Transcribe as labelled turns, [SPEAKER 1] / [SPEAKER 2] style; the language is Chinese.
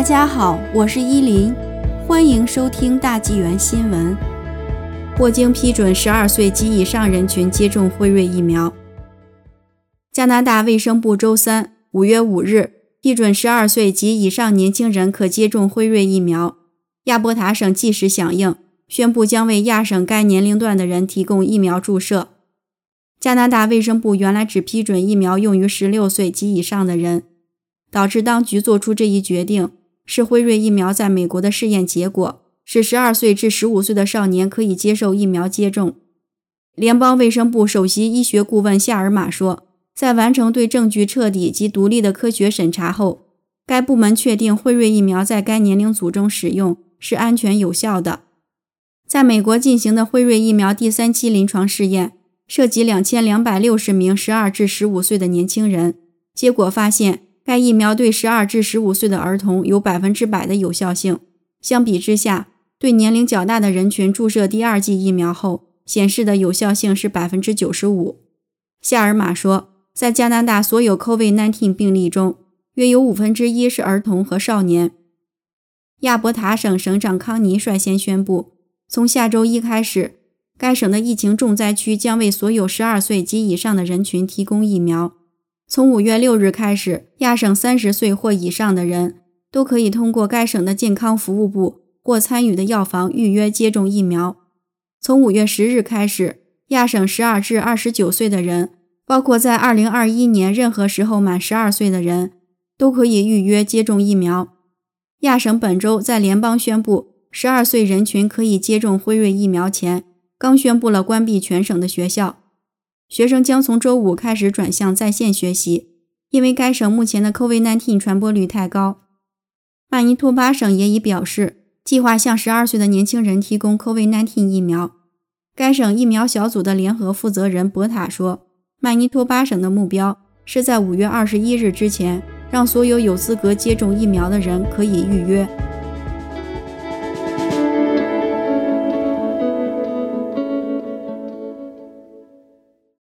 [SPEAKER 1] 大家好，我是依林，欢迎收听大纪元新闻。霍经批准十二岁及以上人群接种辉瑞疫苗。加拿大卫生部周三（五月五日）批准十二岁及以上年轻人可接种辉瑞疫苗。亚伯塔省即时响应，宣布将为亚省该年龄段的人提供疫苗注射。加拿大卫生部原来只批准疫苗用于十六岁及以上的人。导致当局做出这一决定，是辉瑞疫苗在美国的试验结果，使十二岁至十五岁的少年可以接受疫苗接种。联邦卫生部首席医学顾问夏尔马说，在完成对证据彻底及独立的科学审查后，该部门确定辉瑞疫苗在该年龄组中使用是安全有效的。在美国进行的辉瑞疫苗第三期临床试验涉及两千两百六十名十二至十五岁的年轻人，结果发现。该疫苗对十二至十五岁的儿童有百分之百的有效性。相比之下，对年龄较大的人群注射第二剂疫苗后，显示的有效性是百分之九十五。夏尔马说，在加拿大所有 COVID-19 病例中，约有五分之一是儿童和少年。亚伯塔省省长康尼率先宣布，从下周一开始，该省的疫情重灾区将为所有十二岁及以上的人群提供疫苗。从五月六日开始，亚省三十岁或以上的人都可以通过该省的健康服务部或参与的药房预约接种疫苗。从五月十日开始，亚省十二至二十九岁的人，包括在二零二一年任何时候满十二岁的人，都可以预约接种疫苗。亚省本周在联邦宣布十二岁人群可以接种辉瑞疫苗前，刚宣布了关闭全省的学校。学生将从周五开始转向在线学习，因为该省目前的 COVID-19 传播率太高。曼尼托巴省也已表示，计划向12岁的年轻人提供 COVID-19 疫苗。该省疫苗小组的联合负责人博塔说：“曼尼托巴省的目标是在5月21日之前，让所有有资格接种疫苗的人可以预约。”